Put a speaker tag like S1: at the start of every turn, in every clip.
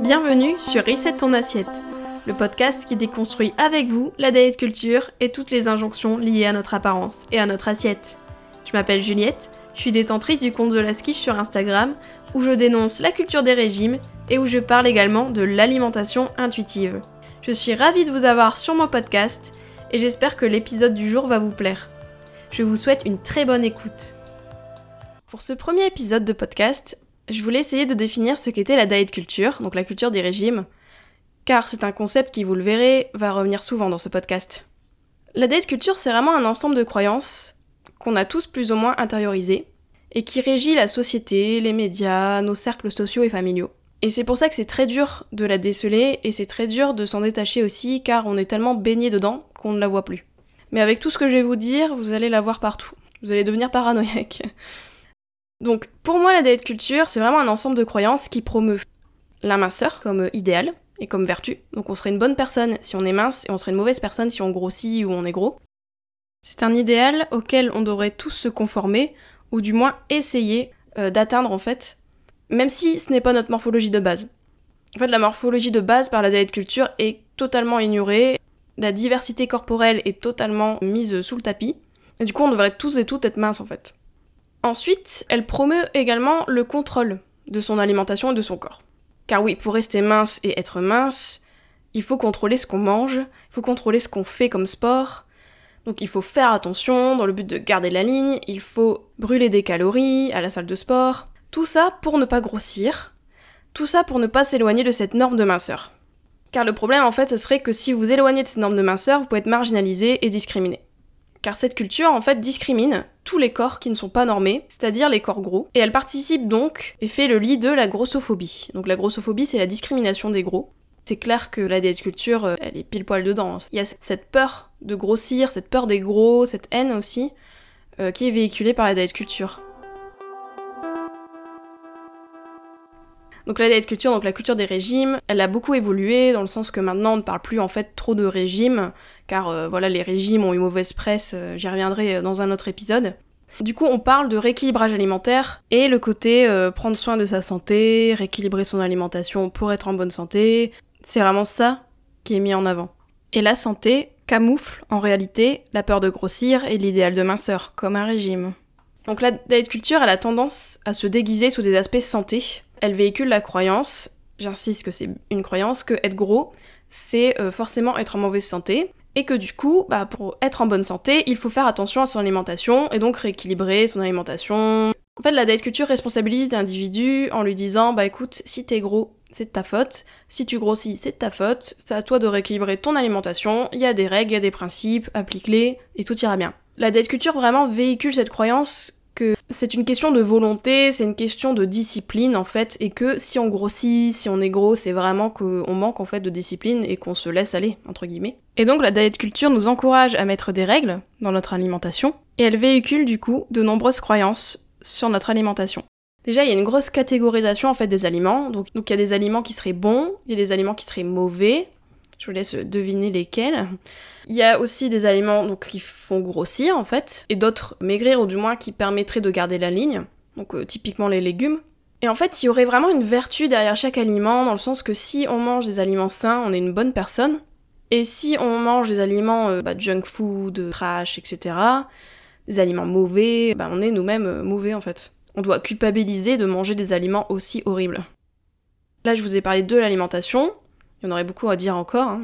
S1: Bienvenue sur Reset ton assiette, le podcast qui déconstruit avec vous la diet culture et toutes les injonctions liées à notre apparence et à notre assiette. Je m'appelle Juliette, je suis détentrice du compte de la skiche sur Instagram où je dénonce la culture des régimes et où je parle également de l'alimentation intuitive. Je suis ravie de vous avoir sur mon podcast et j'espère que l'épisode du jour va vous plaire. Je vous souhaite une très bonne écoute. Pour ce premier épisode de podcast, je voulais essayer de définir ce qu'était la diet culture, donc la culture des régimes, car c'est un concept qui, vous le verrez, va revenir souvent dans ce podcast. La diet culture, c'est vraiment un ensemble de croyances qu'on a tous plus ou moins intériorisées, et qui régit la société, les médias, nos cercles sociaux et familiaux. Et c'est pour ça que c'est très dur de la déceler, et c'est très dur de s'en détacher aussi, car on est tellement baigné dedans qu'on ne la voit plus. Mais avec tout ce que je vais vous dire, vous allez la voir partout. Vous allez devenir paranoïaque. Donc, pour moi, la diet culture, c'est vraiment un ensemble de croyances qui promeut la minceur comme idéal et comme vertu. Donc, on serait une bonne personne si on est mince et on serait une mauvaise personne si on grossit ou on est gros. C'est un idéal auquel on devrait tous se conformer, ou du moins essayer euh, d'atteindre en fait, même si ce n'est pas notre morphologie de base. En fait, la morphologie de base par la diet culture est totalement ignorée, la diversité corporelle est totalement mise sous le tapis, et du coup on devrait tous et toutes être minces en fait. Ensuite, elle promeut également le contrôle de son alimentation et de son corps. Car oui, pour rester mince et être mince, il faut contrôler ce qu'on mange, il faut contrôler ce qu'on fait comme sport. Donc il faut faire attention dans le but de garder la ligne, il faut brûler des calories à la salle de sport. Tout ça pour ne pas grossir, tout ça pour ne pas s'éloigner de cette norme de minceur. Car le problème en fait ce serait que si vous éloignez de cette norme de minceur, vous pouvez être marginalisé et discriminé. Car cette culture en fait discrimine tous les corps qui ne sont pas normés, c'est-à-dire les corps gros, et elle participe donc et fait le lit de la grossophobie. Donc la grossophobie c'est la discrimination des gros. C'est clair que la diète culture, euh, elle est pile poil dedans. Il y a cette peur de grossir, cette peur des gros, cette haine aussi, euh, qui est véhiculée par la diète culture. Donc la diet culture, donc la culture des régimes, elle a beaucoup évolué dans le sens que maintenant on ne parle plus en fait trop de régimes, car euh, voilà les régimes ont une mauvaise presse, euh, j'y reviendrai euh, dans un autre épisode. Du coup on parle de rééquilibrage alimentaire et le côté prendre soin de sa santé, rééquilibrer son alimentation pour être en bonne santé, c'est vraiment ça qui est mis en avant. Et la santé camoufle en réalité la peur de grossir et l'idéal de minceur, comme un régime. Donc la diet culture, elle a tendance à se déguiser sous des aspects santé, elle véhicule la croyance, j'insiste que c'est une croyance, que être gros, c'est euh, forcément être en mauvaise santé, et que du coup, bah, pour être en bonne santé, il faut faire attention à son alimentation, et donc rééquilibrer son alimentation. En fait, la diet culture responsabilise l'individu en lui disant, bah écoute, si t'es gros, c'est de ta faute, si tu grossis, c'est de ta faute, c'est à toi de rééquilibrer ton alimentation, il y a des règles, il y a des principes, applique-les, et tout ira bien. La diet culture vraiment véhicule cette croyance que c'est une question de volonté, c'est une question de discipline en fait, et que si on grossit, si on est gros, c'est vraiment qu'on manque en fait de discipline et qu'on se laisse aller, entre guillemets. Et donc la diet culture nous encourage à mettre des règles dans notre alimentation, et elle véhicule du coup de nombreuses croyances sur notre alimentation. Déjà, il y a une grosse catégorisation en fait des aliments. Donc, donc il y a des aliments qui seraient bons, il y a des aliments qui seraient mauvais. Je vous laisse deviner lesquels. Il y a aussi des aliments donc, qui font grossir en fait, et d'autres maigrir ou du moins qui permettraient de garder la ligne. Donc euh, typiquement les légumes. Et en fait, il y aurait vraiment une vertu derrière chaque aliment, dans le sens que si on mange des aliments sains, on est une bonne personne. Et si on mange des aliments euh, bah, junk food, trash, etc., des aliments mauvais, bah, on est nous-mêmes euh, mauvais en fait. On doit culpabiliser de manger des aliments aussi horribles. Là, je vous ai parlé de l'alimentation. Il y en aurait beaucoup à dire encore. Hein.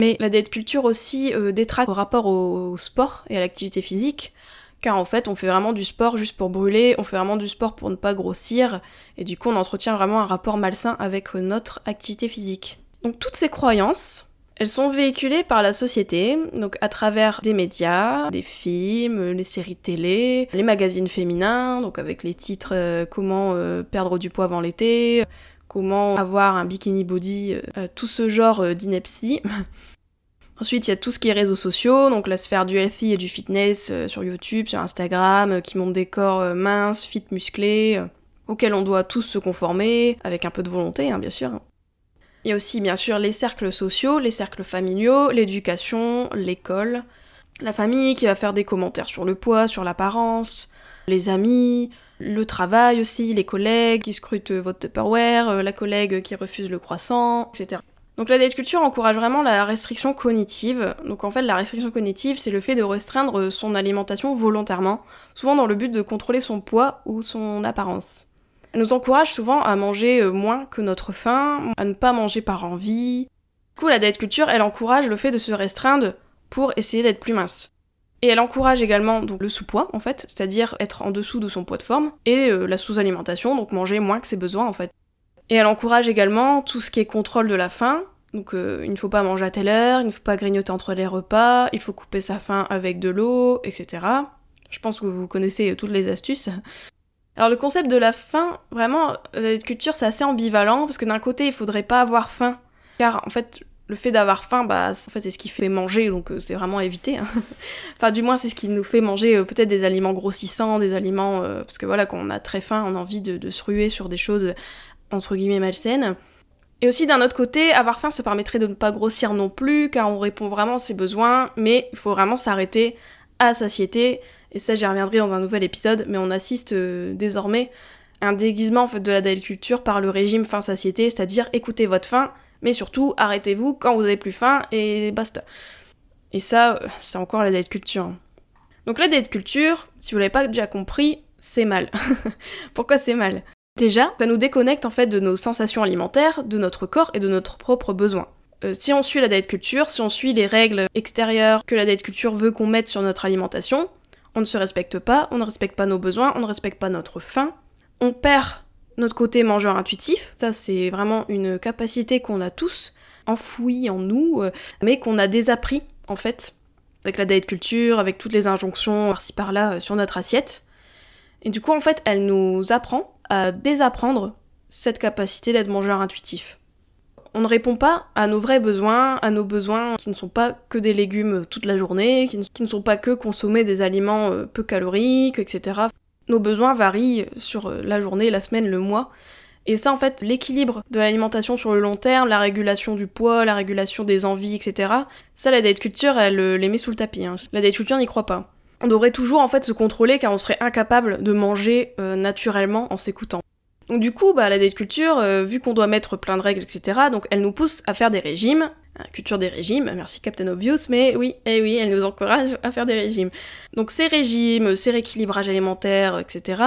S1: Mais la diète culture aussi euh, détraque au rapport au, sport et à l'activité physique, car en fait on fait vraiment du sport juste pour brûler, on fait vraiment du sport pour ne pas grossir, et du coup on entretient vraiment un rapport malsain avec notre activité physique. Donc toutes ces croyances, elles sont véhiculées par la société, donc à travers des médias, des films, les séries télé, les magazines féminins, donc avec les titres euh, Comment euh, perdre du poids avant l'été, comment avoir un bikini body, euh, tout ce genre euh, d'ineptie. Ensuite, il y a tout ce qui est réseaux sociaux, donc la sphère du healthy et du fitness euh, sur YouTube, sur Instagram, qui montrent des corps minces, fit, musclés, auxquels on doit tous se conformer, avec un peu de volonté, hein, bien sûr. Il y a aussi, bien sûr, les cercles sociaux, les cercles familiaux, l'éducation, l'école, La famille qui va faire des commentaires sur le poids, sur l'apparence, les amis, le travail aussi, les collègues qui scrutent votre Tupperware, euh, la collègue qui refuse le croissant, etc. Donc la diet culture encourage vraiment la restriction cognitive. Donc en fait la restriction cognitive c'est le fait de restreindre son alimentation volontairement, souvent dans le but de contrôler son poids ou son apparence. Elle nous encourage souvent à manger euh, moins que notre faim, à ne pas manger par envie. Du coup la diet culture elle encourage le fait de se restreindre pour essayer d'être plus mince. Et elle encourage également donc le sous-poids en fait, c'est-à-dire être en dessous de son poids de forme, et euh, la sous-alimentation, donc manger moins que ses besoins en fait. Et elle encourage également tout ce qui est contrôle de la faim, donc euh, il ne faut pas manger à telle heure, il ne faut pas grignoter entre les repas, il faut couper sa faim avec de l'eau, etc. Je pense que vous connaissez toutes les astuces. Alors le concept de la faim, vraiment, la culture c'est assez ambivalent, parce que d'un côté il faudrait pas avoir faim, car en fait le fait d'avoir faim, bah, en fait, c'est ce qui fait manger, donc euh, c'est vraiment à éviter. Hein. enfin, du moins, c'est ce qui nous fait manger euh, peut-être des aliments grossissants, des aliments. Euh, parce que voilà, quand on a très faim, on a envie de, se ruer sur des choses entre guillemets malsaines. Et aussi, d'un autre côté, avoir faim, ça permettrait de ne pas grossir non plus, car on répond vraiment à ses besoins, mais il faut vraiment s'arrêter à satiété. Et ça, j'y reviendrai dans un nouvel épisode, mais on assiste désormais à un déguisement en fait, de la diet culture par le régime faim-satiété, c'est-à-dire écoutez votre faim, mais surtout, arrêtez-vous quand vous avez plus faim et basta. Et ça, c'est encore la date culture. Donc la date culture, si vous l'avez pas déjà compris, c'est mal. Pourquoi c'est mal? Déjà, ça nous déconnecte en fait de nos sensations alimentaires, de notre corps et de notre propre besoin. Euh, si on suit la diet culture, si on suit les règles extérieures que la diet culture veut qu'on mette sur notre alimentation, on ne se respecte pas, on ne respecte pas nos besoins, on ne respecte pas notre faim, on perd notre côté mangeur intuitif, ça c'est vraiment une capacité qu'on a tous enfouie en nous, euh, mais qu'on a désappris en fait, avec la diet culture, avec toutes les injonctions par-ci par-là euh, sur notre assiette. Et du coup en fait elle nous apprend à désapprendre cette capacité d'être mangeur intuitif. On ne répond pas à nos vrais besoins, à nos besoins qui ne sont pas que des légumes toute la journée, qui ne sont pas que consommer des aliments euh, peu caloriques, etc. Nos besoins varient sur euh, la journée, la semaine, le mois. Et ça, en fait, l'équilibre de l'alimentation sur le long terme, la régulation du poids, la régulation des envies, etc. Ça, la diet culture, elle euh, les met sous le tapis. Hein. La diet culture n'y croit pas. On devrait toujours, en fait, se contrôler car on serait incapable de manger euh, naturellement en s'écoutant. Donc du coup, bah, la diet culture, vu qu'on doit mettre plein de règles, etc., donc elle nous pousse à faire des régimes, culture des régimes, merci Captain Obvious, mais oui, eh oui, elle nous encourage à faire des régimes. Donc ces régimes, ces rééquilibrages alimentaires, etc.,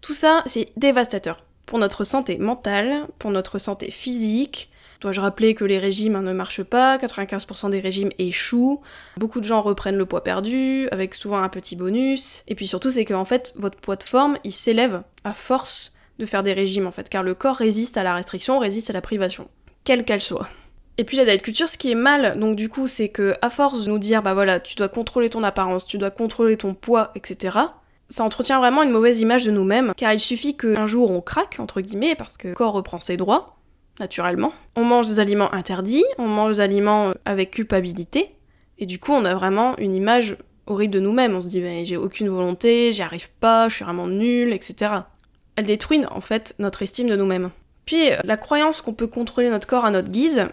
S1: tout ça, c'est dévastateur pour notre santé mentale, pour notre santé physique. Dois-je rappeler que les régimes hein, ne marchent pas, 95% des régimes échouent, beaucoup de gens reprennent le poids perdu, avec souvent un petit bonus, et puis surtout c'est qu'en fait, votre poids de forme, il s'élève à force de faire des régimes en fait, car le corps résiste à la restriction, résiste à la privation, quelle qu'elle soit. Et puis la diet culture, ce qui est mal, donc du coup, c'est que à force de nous dire, bah voilà, tu dois contrôler ton apparence, tu dois contrôler ton poids, etc., ça entretient vraiment une mauvaise image de nous-mêmes, car il suffit qu'un jour on craque, entre guillemets, parce que le corps reprend ses droits, naturellement. On mange des aliments interdits, on mange des aliments avec culpabilité, et du coup on a vraiment une image horrible de nous-mêmes. On se dit, bah, j'ai aucune volonté, j'y arrive pas, je suis vraiment nulle, etc. Elle détruit en fait notre estime de nous-mêmes. Puis la croyance qu'on peut contrôler notre corps à notre guise,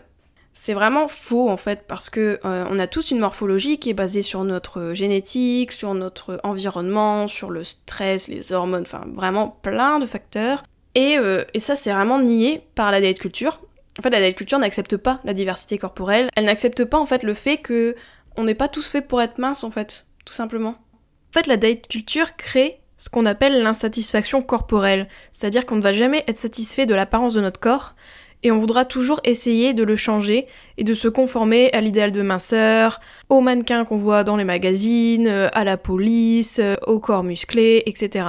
S1: c'est vraiment faux en fait parce que euh, on a tous une morphologie qui est basée sur notre génétique, sur notre environnement, sur le stress, les hormones, enfin vraiment plein de facteurs. Et, euh, et ça c'est vraiment nié par la diet culture. En fait la diet culture n'accepte pas la diversité corporelle, elle n'accepte pas en fait le fait que on n'est pas tous faits pour être minces en fait, tout simplement. En fait la diet culture crée ce qu'on appelle l'insatisfaction corporelle, c'est-à-dire qu'on ne va jamais être satisfait de l'apparence de notre corps, et on voudra toujours essayer de le changer et de se conformer à l'idéal de minceur, aux mannequins qu'on voit dans les magazines, euh, à la police, euh, au corps musclé, etc.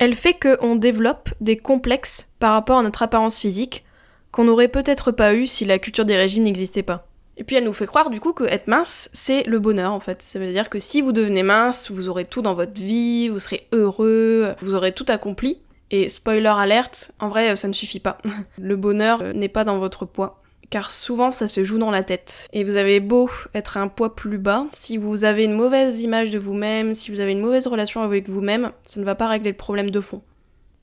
S1: Elle fait qu'on développe des complexes par rapport à notre apparence physique qu'on n'aurait peut-être pas eu si la culture des régimes n'existait pas. Et puis elle nous fait croire du coup que être mince, c'est le bonheur en fait. Ça veut dire que si vous devenez mince, vous aurez tout dans votre vie, vous serez heureux, vous aurez tout accompli. Et spoiler alerte, en vrai, ça ne suffit pas. Le bonheur euh, n'est pas dans votre poids. Car souvent, ça se joue dans la tête. Et vous avez beau être un poids plus bas, si vous avez une mauvaise image de vous-même, si vous avez une mauvaise relation avec vous-même, ça ne va pas régler le problème de fond.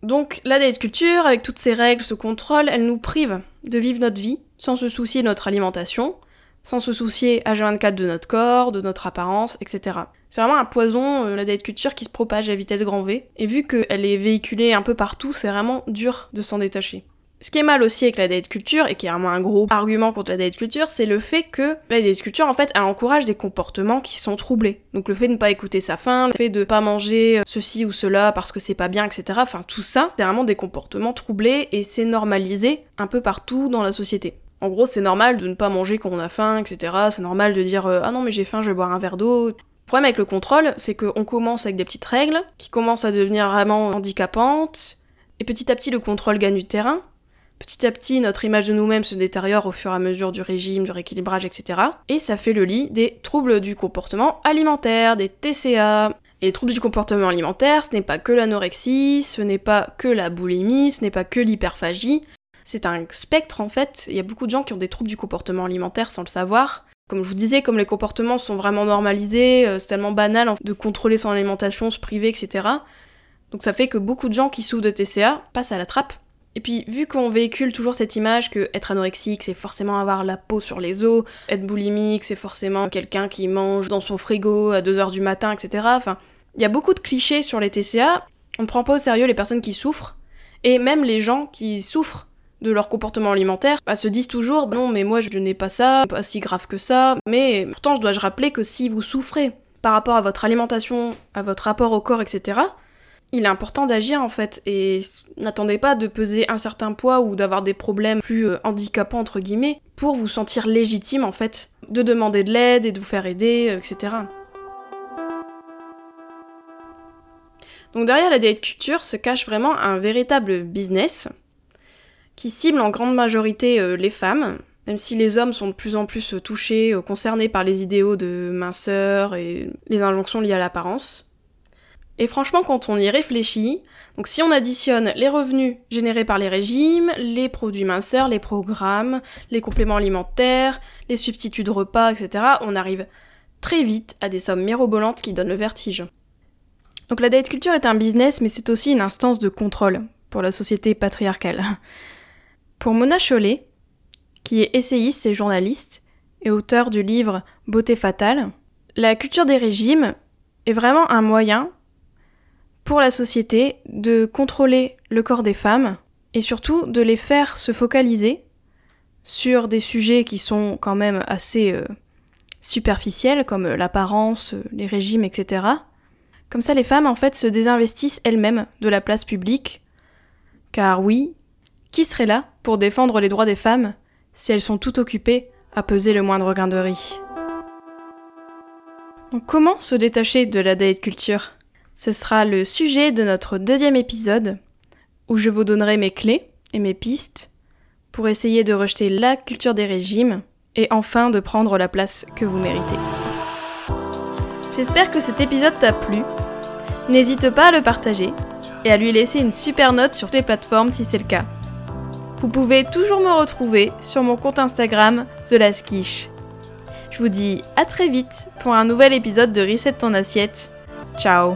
S1: Donc, la diet culture, avec toutes ces règles, ce contrôle, elle nous prive de vivre notre vie sans se soucier de notre alimentation, sans se soucier à 24 de notre corps, de notre apparence, etc. C'est vraiment un poison, euh, la diet culture, qui se propage à vitesse grand V, et vu qu'elle est véhiculée un peu partout, c'est vraiment dur de s'en détacher. Ce qui est mal aussi avec la diet culture, et qui est vraiment un gros argument contre la diet culture, c'est le fait que la diet culture, en fait, elle encourage des comportements qui sont troublés. Donc le fait de ne pas écouter sa faim, le fait de pas manger euh, ceci ou cela parce que c'est pas bien, etc. Enfin, tout ça, c'est vraiment des comportements troublés, et c'est normalisé un peu partout dans la société. En gros, c'est normal de ne pas manger quand on a faim, etc. C'est normal de dire euh, ah non mais j'ai faim, je vais boire un verre d'eau. Le problème avec le contrôle, c'est qu'on commence avec des petites règles qui commencent à devenir vraiment handicapantes, et petit à petit le contrôle gagne du terrain. Petit à petit, notre image de nous-mêmes se détériore au fur et à mesure du régime, du rééquilibrage, etc. Et ça fait le lit des troubles du comportement alimentaire, des TCA. Et les troubles du comportement alimentaire, ce n'est pas que l'anorexie, ce n'est pas que la boulimie, ce n'est pas que l'hyperphagie. C'est un spectre en fait. Il y a beaucoup de gens qui ont des troubles du comportement alimentaire sans le savoir. Comme je vous disais, comme les comportements sont vraiment normalisés, euh, c'est tellement banal de contrôler son alimentation, se priver, etc. Donc ça fait que beaucoup de gens qui souffrent de TCA passent à la trappe. Et puis, vu qu'on véhicule toujours cette image que être anorexique, c'est forcément avoir la peau sur les os, être boulimique, c'est forcément quelqu'un qui mange dans son frigo à 2h du matin, etc. Enfin, il y a beaucoup de clichés sur les TCA. On ne prend pas au sérieux les personnes qui souffrent, et même les gens qui souffrent de leur comportement alimentaire, bah, se disent toujours non mais moi je n'ai pas ça, pas si grave que ça, mais pourtant je dois rappeler que si vous souffrez par rapport à votre alimentation, à votre rapport au corps, etc., il est important d'agir en fait, et n'attendez pas de peser un certain poids ou d'avoir des problèmes plus euh, handicapants entre guillemets pour vous sentir légitime en fait, de demander de l'aide et de vous faire aider, euh, etc. Donc derrière la diet culture se cache vraiment un véritable business qui cible en grande majorité euh, les femmes, même si les hommes sont de plus en plus touchés, concernés par les idéaux de minceur et les injonctions liées à l'apparence. Et franchement, quand on y réfléchit, si on additionne les revenus générés par les régimes, les produits minceurs, les programmes, les compléments alimentaires, les substituts de repas, etc., on arrive très vite à des sommes mirobolantes qui donnent le vertige. Donc la diet culture est un business, mais c'est aussi une instance de contrôle pour la société patriarcale. Pour Mona Chollet, qui est essayiste et journaliste, et auteur du livre Beauté fatale, la culture des régimes est vraiment un moyen pour la société de contrôler le corps des femmes et surtout de les faire se focaliser sur des sujets qui sont quand même assez euh, superficiels comme l'apparence, les régimes, etc. Comme ça les femmes en fait se désinvestissent elles-mêmes de la place publique. Car oui, qui serait là pour défendre les droits des femmes si elles sont toutes occupées à peser le moindre grain de riz? Comment se détacher de la diet culture? Ce sera le sujet de notre deuxième épisode où je vous donnerai mes clés et mes pistes pour essayer de rejeter la culture des régimes et enfin de prendre la place que vous méritez. J'espère que cet épisode t'a plu. N'hésite pas à le partager et à lui laisser une super note sur les plateformes si c'est le cas. Vous pouvez toujours me retrouver sur mon compte Instagram The Last Je vous dis à très vite pour un nouvel épisode de Reset ton assiette. Ciao